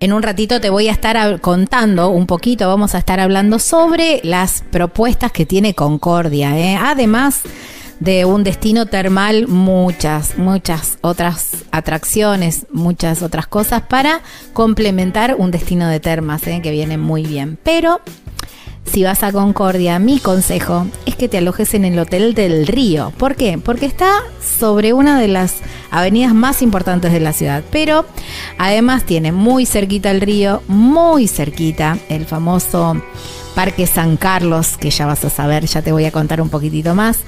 En un ratito te voy a estar contando un poquito, vamos a estar hablando sobre las propuestas que tiene Concordia. ¿eh? Además de un destino termal, muchas, muchas otras atracciones, muchas otras cosas para complementar un destino de termas, ¿eh? que viene muy bien. Pero si vas a Concordia, mi consejo es que te alojes en el Hotel del Río. ¿Por qué? Porque está sobre una de las avenidas más importantes de la ciudad, pero además tiene muy cerquita el río, muy cerquita el famoso Parque San Carlos, que ya vas a saber, ya te voy a contar un poquitito más.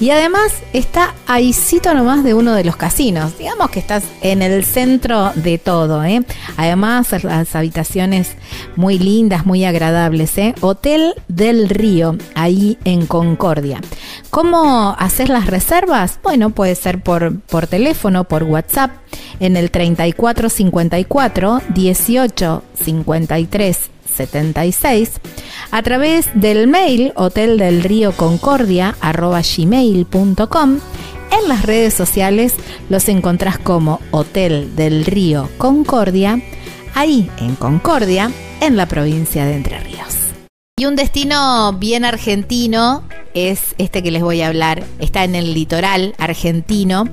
Y además está ahícito nomás de uno de los casinos. Digamos que estás en el centro de todo. ¿eh? Además, las habitaciones muy lindas, muy agradables. ¿eh? Hotel del Río, ahí en Concordia. ¿Cómo hacer las reservas? Bueno, puede ser por, por teléfono, por WhatsApp, en el 3454 18 53 76 a través del mail hotel del río concordia gmail.com en las redes sociales los encontrás como Hotel del Río Concordia, ahí en Concordia, en la provincia de Entre Ríos. Y un destino bien argentino es este que les voy a hablar. Está en el litoral argentino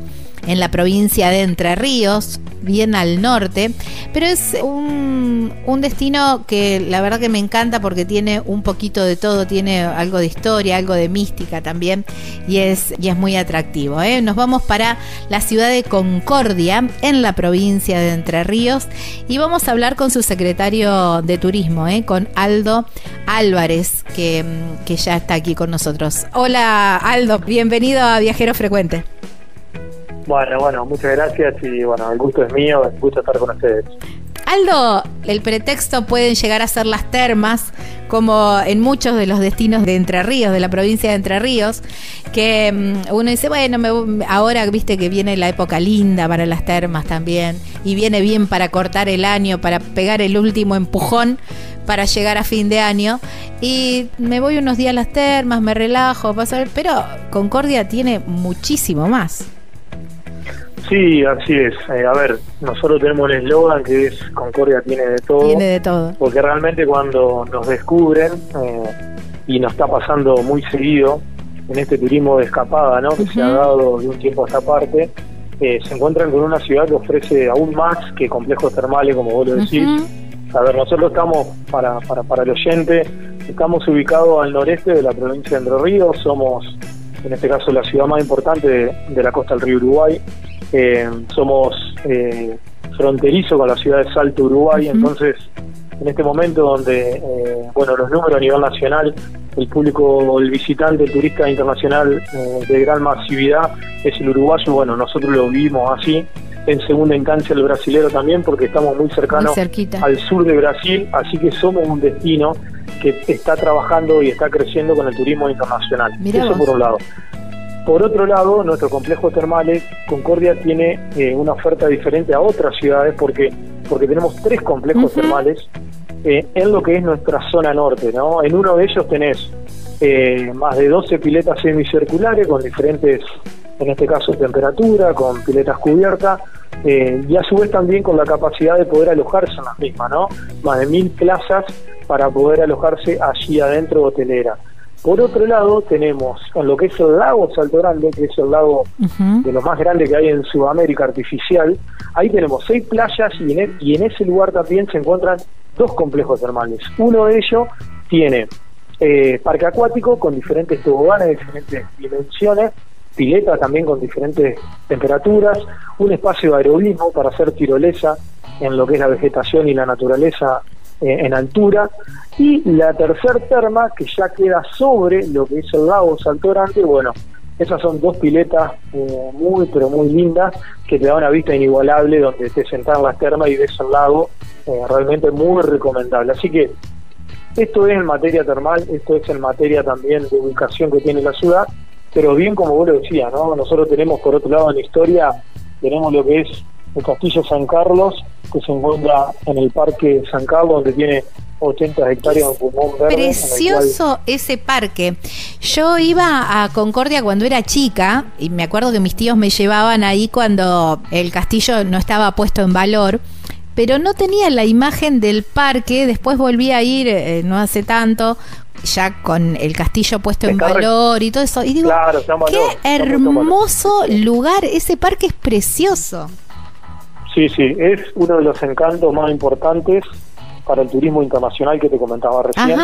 en la provincia de Entre Ríos, bien al norte, pero es un, destino que la verdad que me encanta porque tiene un poquito de todo, tiene algo de historia, algo de mística también y es, muy atractivo. ¿eh? Nos vamos para la ciudad de Concordia, en la provincia de Entre Ríos, y vamos a hablar con su secretario de turismo, ¿eh? con Aldo Álvarez, que, que ya está aquí con nosotros. Hola Aldo, bienvenido a Viajero Frecuente. Bueno, bueno, muchas gracias y bueno, el gusto es mío, el gusto estar con ustedes. Aldo, el pretexto pueden llegar a ser las termas, como en muchos de los destinos de Entre Ríos, de la provincia de Entre Ríos, que mm, uno dice, bueno, ahora viste que viene la época linda para las termas también, y viene bien para cortar el año, para pegar el último empujón para llegar a fin de año, y me voy unos días a las termas, me relajo, paso, pero Concordia tiene muchísimo más. Sí, así es. Eh, a ver, nosotros tenemos el eslogan que es Concordia tiene de todo. Tiene de todo. Porque realmente cuando nos descubren, eh, y nos está pasando muy seguido en este turismo de escapada, ¿no? Que se ha dado de un tiempo a esta parte, eh, se encuentran con una ciudad que ofrece aún más que complejos termales, como vos lo decís. A ver, nosotros estamos, para, para, para el oyente, estamos ubicados al noreste de la provincia de Entre Ríos, somos en este caso la ciudad más importante de, la costa del río Uruguay. Eh, somos eh, fronterizo con la ciudad de Salto, Uruguay, entonces en este momento donde, eh, bueno, los números a nivel nacional, el público, el visitante, el turista internacional de gran masividad es el uruguayo, bueno, nosotros lo vivimos así. En segunda instancia el brasilero también, porque estamos muy cercanos al sur de Brasil, así que somos un destino que está trabajando y está creciendo con el turismo internacional. Eso por un lado. Por otro lado, nuestro complejo termales, Concordia, tiene eh, una oferta diferente a otras ciudades porque, porque tenemos tres complejos termales eh, en lo que es nuestra zona norte. ¿no? En uno de ellos tenés eh, más de 12 piletas semicirculares con diferentes, en este caso, temperatura, con piletas cubiertas. Y a su vez también con la capacidad de poder alojarse en las mismas, ¿no? Más de mil plazas para poder alojarse allí adentro hotelera. Por otro lado, tenemos en lo que es el lago Salto Grande, que es el lago de lo más grande que hay en Sudamérica artificial, ahí tenemos seis playas y en, e, y en ese lugar también se encuentran dos complejos termales. Uno de ellos tiene eh, parque acuático con diferentes toboganes de diferentes dimensiones, pileta también con diferentes temperaturas, un espacio de aerobismo para hacer tirolesa en lo que es la vegetación y la naturaleza eh, en altura. Y la tercer terma, que ya queda sobre lo que es el lago Salto Grande, bueno, esas son dos piletas eh, muy, pero muy lindas que te da una vista inigualable donde te sentás en las termas y ves el lago, eh, realmente muy recomendable. Así que esto es en materia termal, esto es en materia también de ubicación que tiene la ciudad, pero bien como vos lo decías, ¿no? Nosotros tenemos por otro lado en la historia, tenemos lo que es el Castillo San Carlos, que se encuentra en el Parque San Carlos, donde tiene 80 hectáreas de pulmón verde. Precioso ese parque. Yo iba a Concordia cuando era chica y me acuerdo que mis tíos me llevaban ahí cuando el castillo no estaba puesto en valor. Pero no tenía la imagen del parque, después volví a ir eh, no hace tanto, ya con el castillo puesto en valor y todo eso. Y digo, qué hermoso lugar, ese parque es precioso. Sí, sí, es uno de los encantos más importantes para el turismo internacional que te comentaba recién.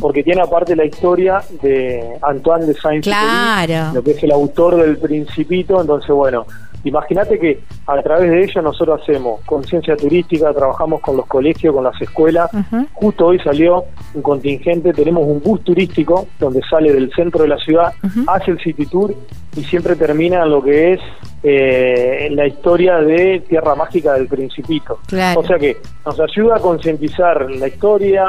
Porque tiene aparte la historia de Antoine de Saint-Exupéry, lo que es el autor del Principito. Entonces, bueno, Imagínate que a través de ello nosotros hacemos conciencia turística, trabajamos con los colegios, con las escuelas. Justo hoy salió un contingente, tenemos un bus turístico donde sale del centro de la ciudad, hace el City Tour y siempre termina en lo que es eh, la historia de Tierra Mágica del Principito. O sea que nos ayuda a concientizar la historia,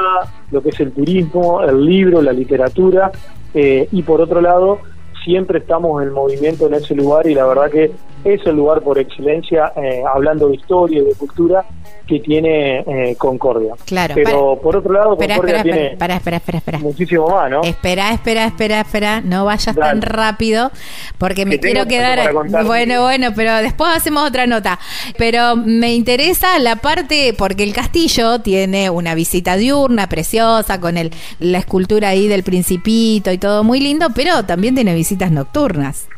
lo que es el turismo, el libro, la literatura eh, y por otro lado siempre estamos en movimiento en ese lugar y la verdad que es el lugar por excelencia, eh, hablando de historia y de cultura, que tiene eh, Concordia. Claro. Pero por otro lado, Concordia tiene espera, espera, espera, espera, muchísimo más, ¿no? Espera, espera, espera, espera, no vayas tan rápido, porque me quiero quedar... Bueno, bueno, pero después hacemos otra nota. Pero me interesa la parte, porque el castillo tiene una visita diurna preciosa, con el, la escultura ahí del principito y todo muy lindo, pero también tiene visitas nocturnas.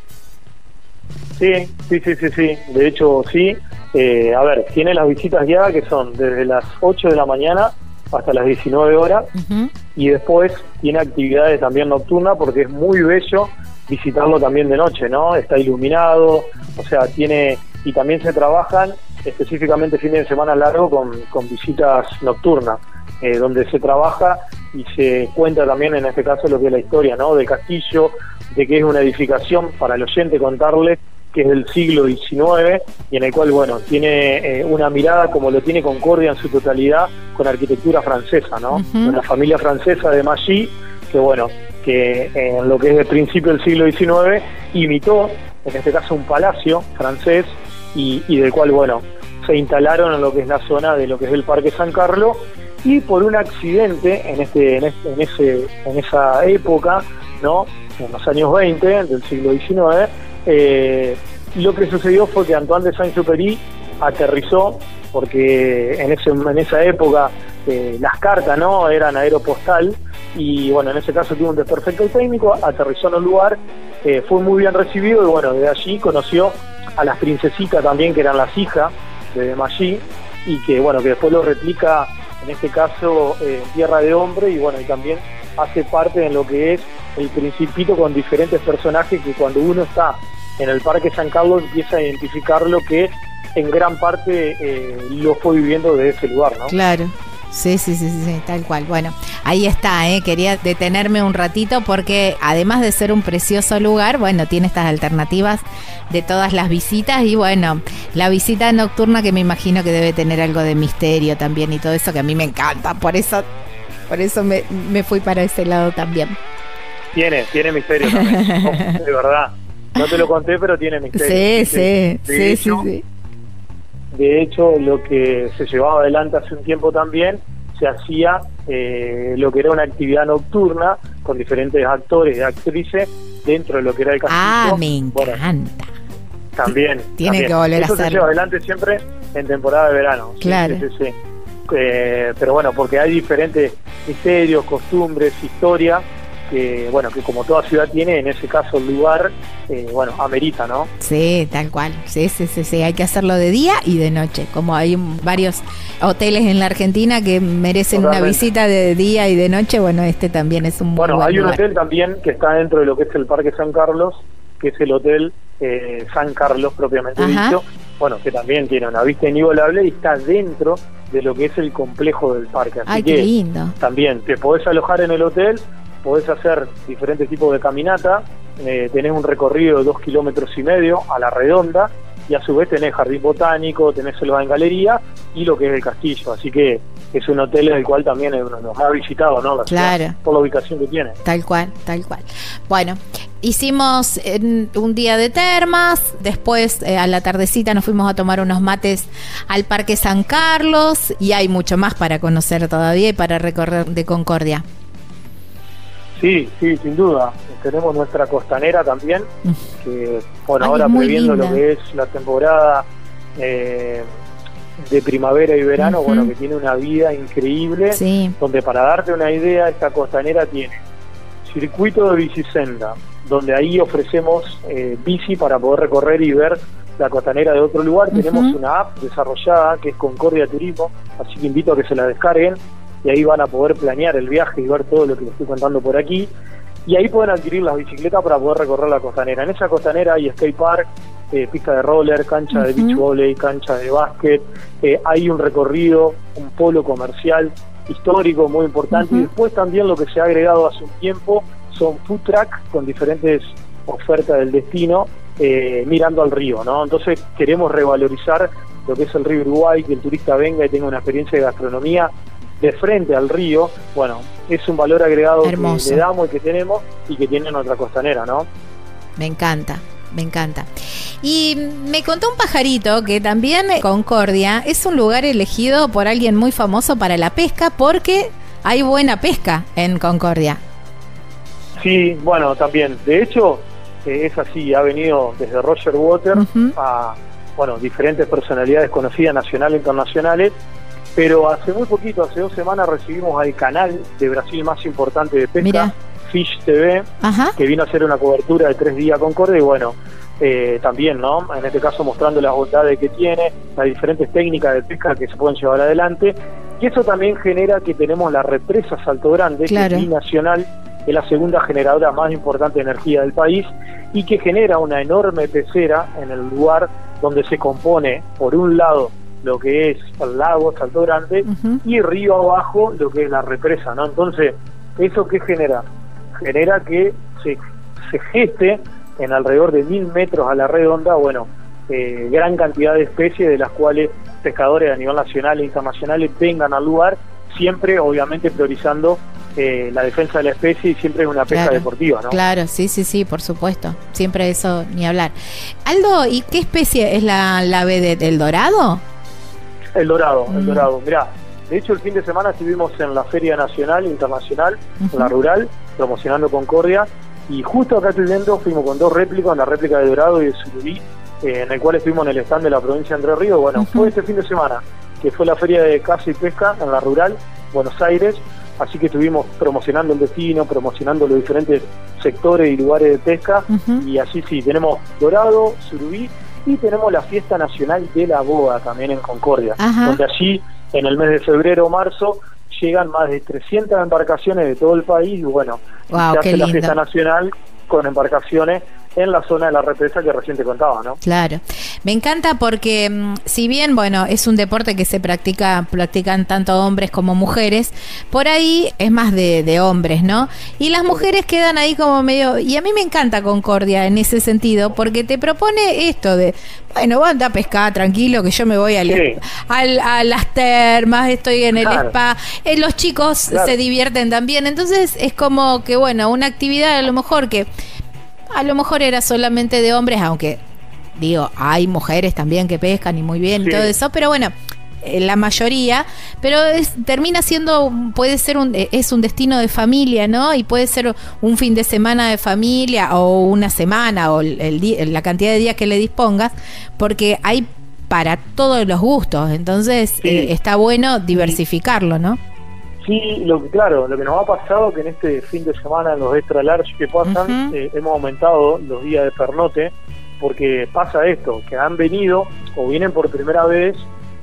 Sí, sí, sí, sí, sí. De hecho, sí. Eh, a ver, tiene las visitas guiadas que son desde las 8 de la mañana hasta las 19 horas y después tiene actividades también nocturnas porque es muy bello visitarlo también de noche, ¿no? Está iluminado, o sea, tiene y también se trabajan específicamente fines de semana largo con, con visitas nocturnas, eh, donde se trabaja y se cuenta también en este caso lo que es la historia, ¿no? Del castillo, de que es una edificación para el oyente contarle que es del siglo XIX y en el cual, bueno, tiene eh, una mirada como lo tiene Concordia en su totalidad con arquitectura francesa, ¿no? Una familia francesa de Maggi, que bueno, que en lo que es el principio del siglo XIX imitó, en este caso, un palacio francés y, del cual, bueno, se instalaron en lo que es la zona de lo que es el Parque San Carlos. Y por un accidente en este en, este, en ese en esa época no en los años 20 del siglo XIX eh, lo que sucedió fue que Antoine de Saint-Exupéry aterrizó, porque en, ese, en esa época eh, las cartas no eran aeropostal, y bueno, en ese caso tuvo un desperfecto técnico, aterrizó en un lugar, eh, fue muy bien recibido, y bueno, de allí conoció a las princesitas también, que eran las hijas de Maggi, y que bueno, que después lo replica, en este caso, en Tierra de Hombre, y bueno, y también hace parte de lo que es el Principito con diferentes personajes que cuando uno está en el Parque San Carlos empieza a identificar lo que en gran parte eh, lo fue viviendo de ese lugar, ¿no? Claro. Sí, sí, sí, sí, tal cual. Bueno, ahí está, ¿eh? quería detenerme un ratito porque además de ser un precioso lugar, bueno, tiene estas alternativas de todas las visitas y bueno, la visita nocturna que me imagino que debe tener algo de misterio también y todo eso que a mí me encanta, por eso, por eso me, me fui para ese lado también. Tiene, tiene misterio también, de verdad. No te lo conté, pero tiene misterio. Sí, sí, sí, sí, De hecho, lo que se llevaba adelante hace un tiempo también, se hacía eh, lo que era una actividad nocturna con diferentes actores y actrices dentro de lo que era el castillo. Ah, me encanta. También. Tiene que volver a hacerlo. se lleva adelante siempre en temporada de verano. Claro. Sí, sí, eh, pero bueno, porque hay diferentes misterios, costumbres, historia que bueno que como toda ciudad tiene en ese caso el lugar eh, bueno amerita no sí tal cual. Sí, sí sí sí hay que hacerlo de día y de noche como hay varios hoteles en la Argentina que merecen una visita de día y de noche. Bueno este también es un bueno hay un hotel también que está dentro de lo que es el Parque San Carlos que es el hotel eh, San Carlos propiamente dicho bueno que también tiene una vista inigualable y está dentro de lo que es el complejo del parque. Así Ay, que qué lindo. también te podés alojar en el hotel, podés hacer diferentes tipos de caminata, eh, tenés un recorrido de dos kilómetros y medio a la redonda y a su vez tenés jardín botánico, tenés selva en galería y lo que es el castillo. Así que es un hotel en el cual también es uno de los más visitados, ¿no? La ciudad, Claro. por la ubicación que tiene. Tal cual, tal cual. Bueno, hicimos eh, un día de termas, después eh, a la tardecita nos fuimos a tomar unos mates al Parque San Carlos y hay mucho más para conocer todavía y para recorrer de Concordia. Sí, sí, sin duda. Tenemos nuestra costanera también, que, bueno, Ay, ahora previendo linda. lo que es la temporada eh, de primavera y verano, bueno, que tiene una vida increíble, Sí, donde para darte una idea, esta costanera tiene circuito de bicisenda, donde ahí ofrecemos eh, bici para poder recorrer y ver la costanera de otro lugar. Tenemos una app desarrollada que es Concordia Turismo, así que invito a que se la descarguen y ahí van a poder planear el viaje y ver todo lo que les estoy contando por aquí. Y ahí pueden adquirir las bicicletas para poder recorrer la costanera. En esa costanera hay skate park, eh, pista de roller, cancha de beach volley, cancha de básquet, eh, hay un recorrido, un polo comercial histórico muy importante y después también lo que se ha agregado hace un tiempo son food truck con diferentes ofertas del destino eh, mirando al río, ¿no? Entonces queremos revalorizar lo que es el río Uruguay, que el turista venga y tenga una experiencia de gastronomía de frente al río, bueno, es un valor agregado Hermoso. que le damos y que tenemos y que tiene nuestra costanera, ¿no? me encanta, me encanta. Y me contó un pajarito que también Concordia es un lugar elegido por alguien muy famoso para la pesca porque hay buena pesca en Concordia. Sí, bueno, también. De hecho, eh, es así, ha venido desde Roger Water a, bueno, diferentes personalidades conocidas, nacionales e internacionales, pero hace muy poquito, hace dos semanas, recibimos al canal de Brasil más importante de pesca. Fish TV, Ajá. que vino a hacer una cobertura de tres días a Concordia y bueno, eh, también, ¿no? En este caso mostrando las bondades que tiene, las diferentes técnicas de pesca que se pueden llevar adelante. Y eso también genera que tenemos la represa Salto Grande, Claro. que es binacional, es la segunda generadora más importante de energía del país y que genera una enorme pecera en el lugar donde se compone, por un lado, lo que es el lago Salto Grande y río abajo lo que es la represa, ¿no? Entonces, ¿eso qué genera? Genera que se, se geste en alrededor de mil metros a la redonda, bueno, eh, gran cantidad de especies de las cuales pescadores a nivel nacional e internacional vengan al lugar, siempre obviamente priorizando eh, la defensa de la especie y siempre una pesca Claro. deportiva, ¿no? Claro, sí, sí, sí, por supuesto. Siempre eso, ni hablar. Aldo, ¿y qué especie es la, la ave de- del dorado? El dorado, Mm. el dorado. Mirá, de hecho el fin de semana estuvimos en la Feria Nacional, Internacional, en la Rural, promocionando Concordia, y justo acá viendo, fuimos con dos réplicas, la réplica de dorado y de surubí, eh, en el cual estuvimos en el stand de la provincia de Entre Ríos. Bueno, fue este fin de semana, que fue la Feria de Caza y Pesca en la Rural, Buenos Aires, así que estuvimos promocionando el destino, promocionando los diferentes sectores y lugares de pesca, y así sí, tenemos dorado, surubí, y tenemos la fiesta nacional de la boda también en Concordia, donde allí en el mes de febrero o marzo llegan más de 300 embarcaciones de todo el país y bueno, se hace la fiesta nacional con embarcaciones en la zona de la represa que recién te contaba, ¿no? Claro. Me encanta porque mm, si bien, bueno, es un deporte que se practica, practican tanto hombres como mujeres, por ahí es más de, de hombres, ¿no? Y las mujeres quedan ahí como medio... Y a mí me encanta Concordia en ese sentido, porque te propone esto de, bueno, vos andá a pescar tranquilo, que yo me voy al, Sí. al- a las termas, estoy en el Claro. spa, eh, los chicos Claro. se divierten también, entonces es como que, bueno, una actividad a lo mejor que a lo mejor era solamente de hombres, aunque digo, hay mujeres también que pescan y muy bien y Sí. todo eso, pero bueno, eh, la mayoría, pero es- termina siendo, puede ser un, eh, es un destino de familia, ¿no? Y puede ser un fin de semana de familia o una semana o el, el la cantidad de días que le dispongas, porque hay para todos los gustos, entonces Sí. eh, está bueno diversificarlo, ¿no? Sí, lo que claro, lo que nos ha pasado que en este fin de semana en los extra large que pasan eh, hemos aumentado los días de pernote porque pasa esto, que han venido o vienen por primera vez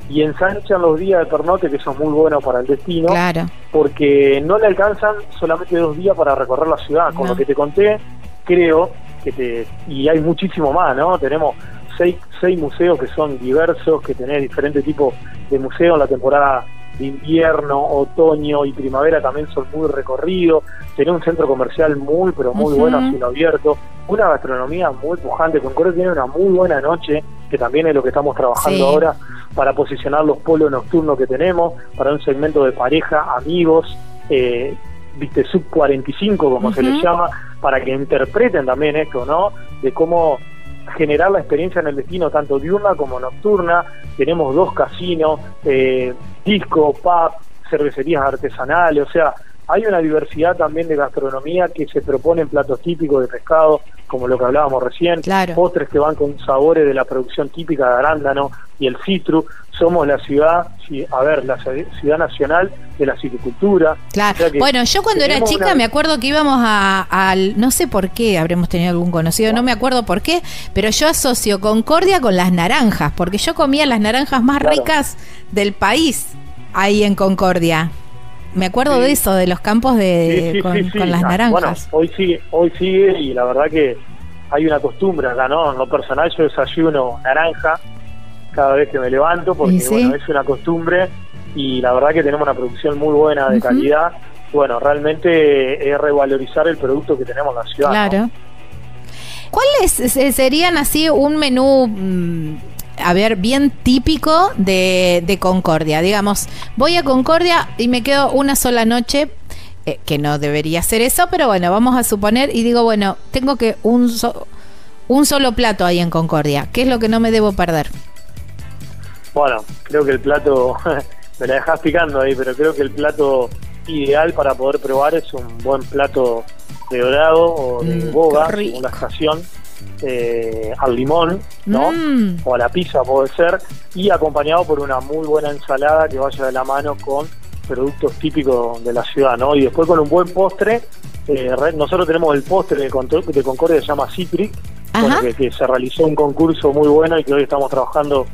y ensanchan los días de pernote que son muy buenos para el destino Claro. porque no le alcanzan solamente dos días para recorrer la ciudad. Con No. lo que te conté, creo que te... Y hay muchísimo más, ¿no? Tenemos seis, seis museos que son diversos, que tenés diferentes tipos de museo en la temporada de invierno, otoño y primavera también son muy recorridos. Tiene un centro comercial muy, pero muy bueno a cielo abierto. Una gastronomía muy pujante. Concordia tiene una muy buena noche, que también es lo que estamos trabajando ahora para posicionar los polos nocturnos que tenemos, para un segmento de pareja, amigos, eh, viste, sub 45, como se les llama, para que interpreten también esto, ¿no? De cómo generar la experiencia en el destino tanto diurna como nocturna. Tenemos dos casinos, eh, disco, pub, cervecerías artesanales, o sea, hay una diversidad también de gastronomía que se proponen platos típicos de pescado, como lo que hablábamos recién, postres que van con sabores de la producción típica de arándano y el citrus. Somos la ciudad, a ver, la ciudad nacional de la citricultura. Claro. bueno, yo cuando era chica me acuerdo que íbamos al, no sé por qué, habremos tenido algún conocido, no me acuerdo por qué, pero yo asocio Concordia con las naranjas, porque yo comía las naranjas más ricas del país ahí en Concordia. Me acuerdo de eso, de los campos de con, las ah, naranjas. Bueno, hoy sigue, hoy sigue y la verdad que hay una costumbre acá, ¿no? En lo personal yo desayuno naranja cada vez que me levanto porque bueno, es una costumbre y la verdad que tenemos una producción muy buena de calidad. Bueno, realmente es revalorizar el producto que tenemos en la ciudad. Claro. ¿Cuáles serían así un menú mm, a ver, bien típico de, de, Concordia. Digamos, voy a Concordia y me quedo una sola noche, eh, que no debería ser eso, pero bueno, vamos a suponer y digo, bueno, tengo que un, un solo plato ahí en Concordia. ¿Qué es lo que no me debo perder? Bueno, creo que el plato, me la dejas picando ahí, pero creo que el plato ideal para poder probar es un buen plato de dorado o de mm, boga, según la estación eh, al limón, ¿no? Mm. O a la pizza puede ser, y acompañado por una muy buena ensalada que vaya de la mano con productos típicos de la ciudad, ¿no? Y después con un buen postre, eh, nosotros tenemos el postre de, de Concordia que se llama Citric, que, se realizó un concurso muy bueno y que hoy estamos trabajando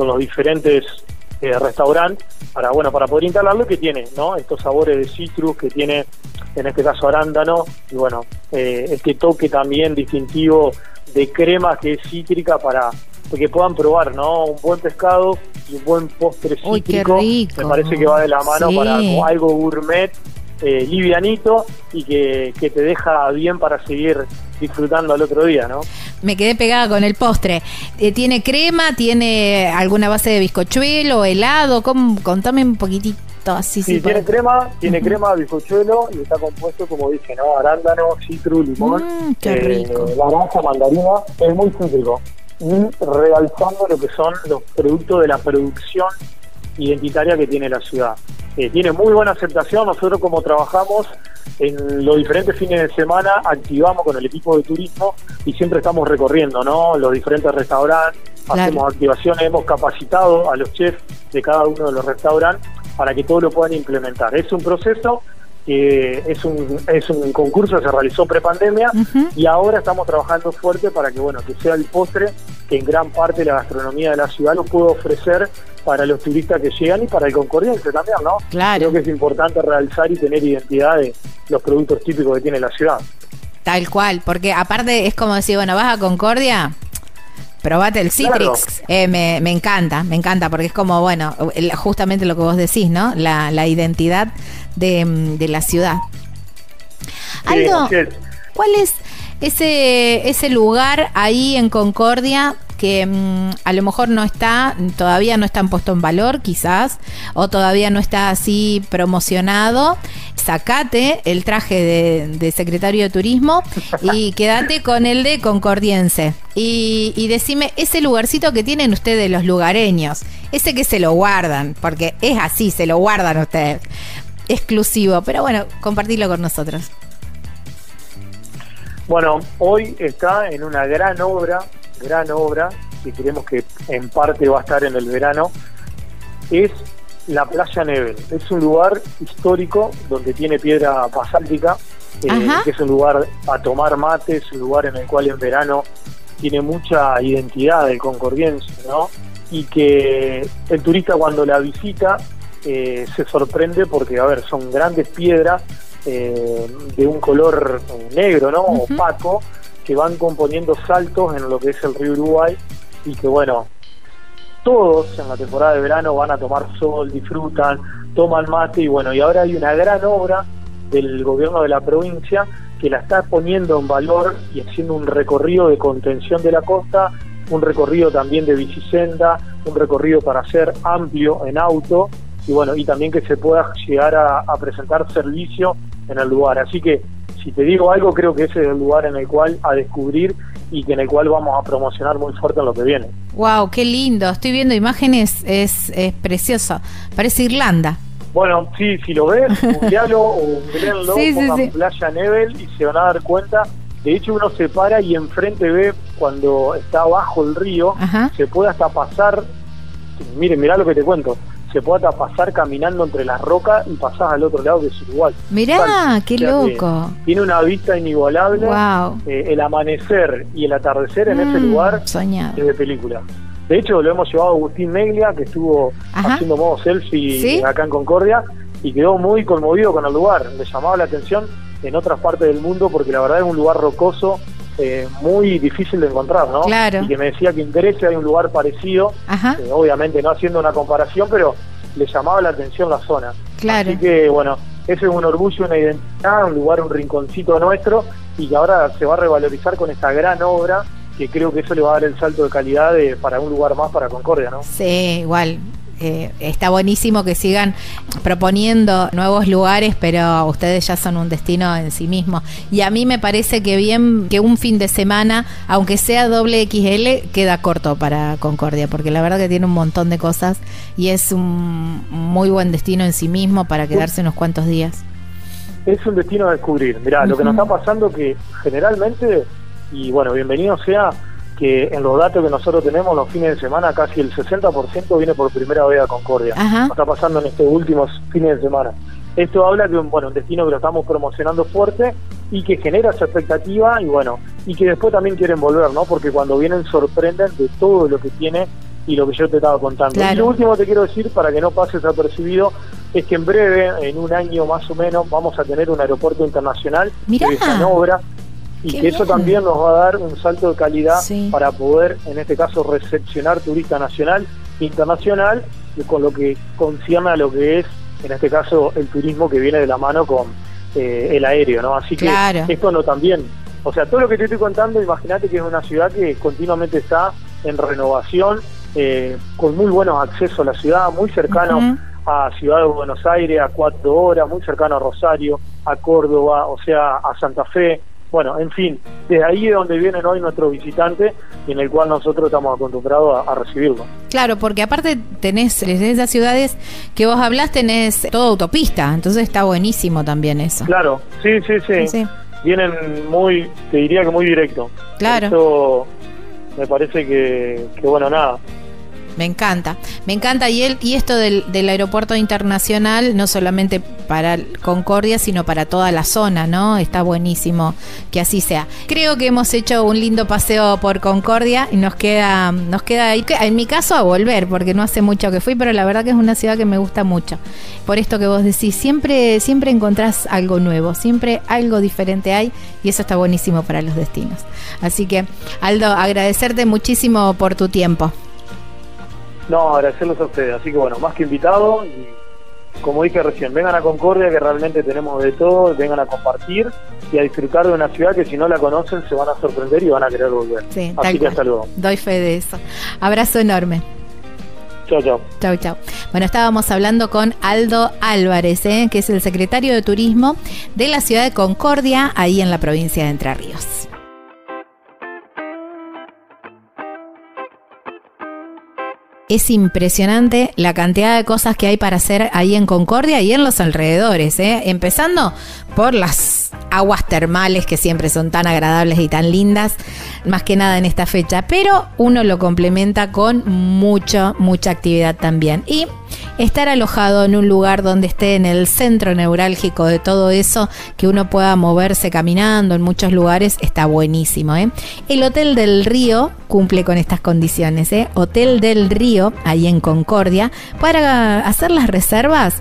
con los diferentes eh, restaurantes para bueno para poder instalarlo que tiene no estos sabores de citrus que tiene en este caso arándano y bueno eh, este toque también distintivo de crema que es cítrica para que puedan probar, ¿no? Un buen pescado y un buen postre cítrico. Me parece que va de la mano para algo gourmet, eh, livianito y que, que te deja bien para seguir disfrutando al otro día, ¿no? Me quedé pegada con el postre. Eh, ¿Tiene crema? ¿Tiene alguna base de bizcochuelo, helado? ¿Cómo? Contame un poquitito así. Sí, tiene crema, tiene crema, bizcochuelo y está compuesto, como dije, ¿no? Arándano, citru, limón, mm, qué eh, rico. naranja, mandarina. Es muy cítrico. Y realzando lo que son los productos de la producción identitaria que tiene la ciudad. Eh, tiene muy buena aceptación. Nosotros como trabajamos en los diferentes fines de semana, activamos con el equipo de turismo y siempre estamos recorriendo ¿no? los diferentes restaurantes, hacemos activaciones, hemos capacitado a los chefs de cada uno de los restaurantes para que todos lo puedan implementar. Es un proceso que es un, es un concurso que se realizó prepandemia y ahora estamos trabajando fuerte para que bueno que sea el postre que en gran parte la gastronomía de la ciudad lo pueda ofrecer para los turistas que llegan y para el concordiense también, ¿no? Claro. Creo que es importante realzar y tener identidad de los productos típicos que tiene la ciudad. Tal cual, porque aparte es como decir, bueno, vas a Concordia, Probate el Citrix. Eh, me, encanta, me encanta, porque es como, bueno, justamente lo que vos decís, ¿no? La, la identidad de, de, la ciudad. Algo, ¿cuál es ese, ese lugar ahí en Concordia que mm, a lo mejor no está, todavía no está puesto en valor quizás, o todavía no está así promocionado, sacate el traje de, secretario de turismo y quédate con el de concordiense. Y, y decime, ese lugarcito que tienen ustedes los lugareños, ese que se lo guardan, porque es así, se lo guardan ustedes, exclusivo, pero bueno, compartirlo con nosotros. Bueno, hoy está en una gran obra gran obra, que creemos que en parte va a estar en el verano, es la Playa Nevel. Es un lugar histórico donde tiene piedra basáltica, eh, que es un lugar a tomar mate, es un lugar en el cual en verano tiene mucha identidad del concordiense, ¿no? Y que el turista cuando la visita eh, se sorprende porque, a ver, son grandes piedras eh, de un color negro, ¿no? Opaco, que van componiendo saltos en lo que es el río Uruguay y que bueno, todos en la temporada de verano van a tomar sol, disfrutan, toman mate y bueno, y ahora hay una gran obra del gobierno de la provincia que la está poniendo en valor y haciendo un recorrido de contención de la costa, un recorrido también de bicisenda, un recorrido para ser amplio en auto y bueno, y también que se pueda llegar a, a presentar servicio en el lugar. Así que si te digo algo, creo que ese es el lugar en el cual a descubrir y que en el cual vamos a promocionar muy fuerte en lo que viene. Wow, qué lindo. Estoy viendo imágenes, es, es precioso. Parece Irlanda. Bueno, sí, si lo ves, googlealo o googlealo, sí, pongan Playa Nebel y se van a dar cuenta. De hecho, uno se para y enfrente ve cuando está abajo el río, se puede hasta pasar. Miren, mirá lo que te cuento se puede hasta pasar caminando entre las rocas y pasás al otro lado que es Uruguay. Mirá, qué loco. Tiene una vista inigualable. Eh, el amanecer y el atardecer en ese mm, lugar soñado. es de película. De hecho, lo hemos llevado a Agustín Meglia, que estuvo haciendo modo selfie acá en Concordia, y quedó muy conmovido con el lugar. Le llamaba la atención en otras partes del mundo porque la verdad es un lugar rocoso, eh, muy difícil de encontrar, ¿no? Claro. Y que me decía que interese hay un lugar parecido, eh, obviamente no haciendo una comparación, pero le llamaba la atención la zona. Claro. Así que, bueno, ese es un orgullo, una identidad, un lugar, un rinconcito nuestro, y que ahora se va a revalorizar con esta gran obra que creo que eso le va a dar el salto de calidad para un lugar más para Concordia, ¿no? Sí, igual, eh, está buenísimo que sigan proponiendo nuevos lugares, pero ustedes ya son un destino en sí mismo. Y a mí me parece que bien que un fin de semana, aunque sea doble XL, queda corto para Concordia, porque la verdad que tiene un montón de cosas y es un muy buen destino en sí mismo para quedarse unos cuantos días. Es un destino a descubrir. Mirá, lo que nos está pasando que generalmente, y bueno, bienvenido sea, que en los datos que nosotros tenemos los fines de semana casi el 60% viene por primera vez a Concordia. está pasando en estos últimos fines de semana. Esto habla de un, bueno, un destino que lo estamos promocionando fuerte y que genera esa expectativa y bueno, y que después también quieren volver, ¿no? Porque cuando vienen sorprenden de todo lo que tiene y lo que yo te estaba contando. Y lo último que te quiero decir, para que no pase desapercibido, es que en breve, en un año más o menos, vamos a tener un aeropuerto internacional Mirá. que está en obra y que eso también nos va a dar un salto de calidad para poder, en este caso, recepcionar turista nacional, internacional, y con lo que concierne a lo que es, en este caso, el turismo que viene de la mano con eh, el aéreo, ¿no? Así que esto no también, o sea, todo lo que te estoy contando, imagínate que es una ciudad que continuamente está en renovación, eh, con muy buenos accesos a la ciudad, muy cercano a Ciudad de Buenos Aires, a cuatro horas, muy cercano a Rosario, a Córdoba, o sea, a Santa Fe, bueno, en fin, desde ahí es donde vienen hoy nuestros visitantes y en el cual nosotros estamos acostumbrados a, recibirlo. Claro, porque aparte tenés, desde esas ciudades que vos hablas, tenés todo autopista, entonces está buenísimo también eso. Claro, sí, sí, sí. Vienen muy, te diría que muy directo. Claro. Eso me parece que, que bueno, nada, me encanta, me encanta. Y, él, y esto del, aeropuerto internacional, no solamente para Concordia, sino para toda la zona, ¿no? Está buenísimo que así sea. Creo que hemos hecho un lindo paseo por Concordia y nos queda, nos queda en mi caso, a volver, porque no hace mucho que fui, pero la verdad que es una ciudad que me gusta mucho. Por esto que vos decís, siempre, siempre encontrás algo nuevo, siempre algo diferente hay y eso está buenísimo para los destinos. Así que, Aldo, agradecerte muchísimo por tu tiempo. No, agradecerles a ustedes. Así que bueno, más que invitado y como dije recién, vengan a Concordia que realmente tenemos de todo, vengan a compartir y a disfrutar de una ciudad que si no la conocen se van a sorprender y van a querer volver. Sí, Así que hasta luego. Doy fe de eso. Abrazo enorme. Chao, chao. Chao, chao. Bueno, estábamos hablando con Aldo Álvarez, ¿eh? que es el secretario de Turismo de la ciudad de Concordia, ahí en la provincia de Entre Ríos. Es impresionante la cantidad de cosas que hay para hacer ahí en Concordia y en los alrededores, ¿eh? empezando por las aguas termales que siempre son tan agradables y tan lindas, más que nada en esta fecha, pero uno lo complementa con mucha, mucha actividad también. Y estar alojado en un lugar donde esté en el centro neurálgico de todo eso, que uno pueda moverse caminando en muchos lugares, está buenísimo. ¿eh? El Hotel del Río cumple con estas condiciones. ¿eh? Hotel del Río, ahí en Concordia, para hacer las reservas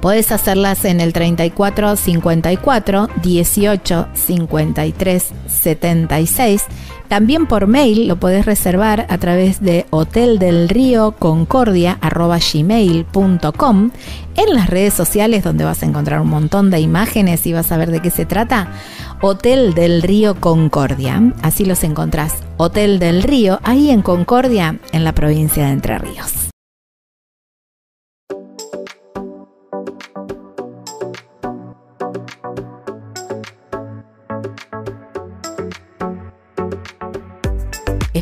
Podés hacerlas en el 34 54 18 53 76. También por mail lo podés reservar a través de Hotel del Río Concordia gmail.com. En las redes sociales donde vas a encontrar un montón de imágenes y vas a ver de qué se trata. Hotel del Río Concordia. Así los encontrás. Hotel del Río, ahí en Concordia, en la provincia de Entre Ríos.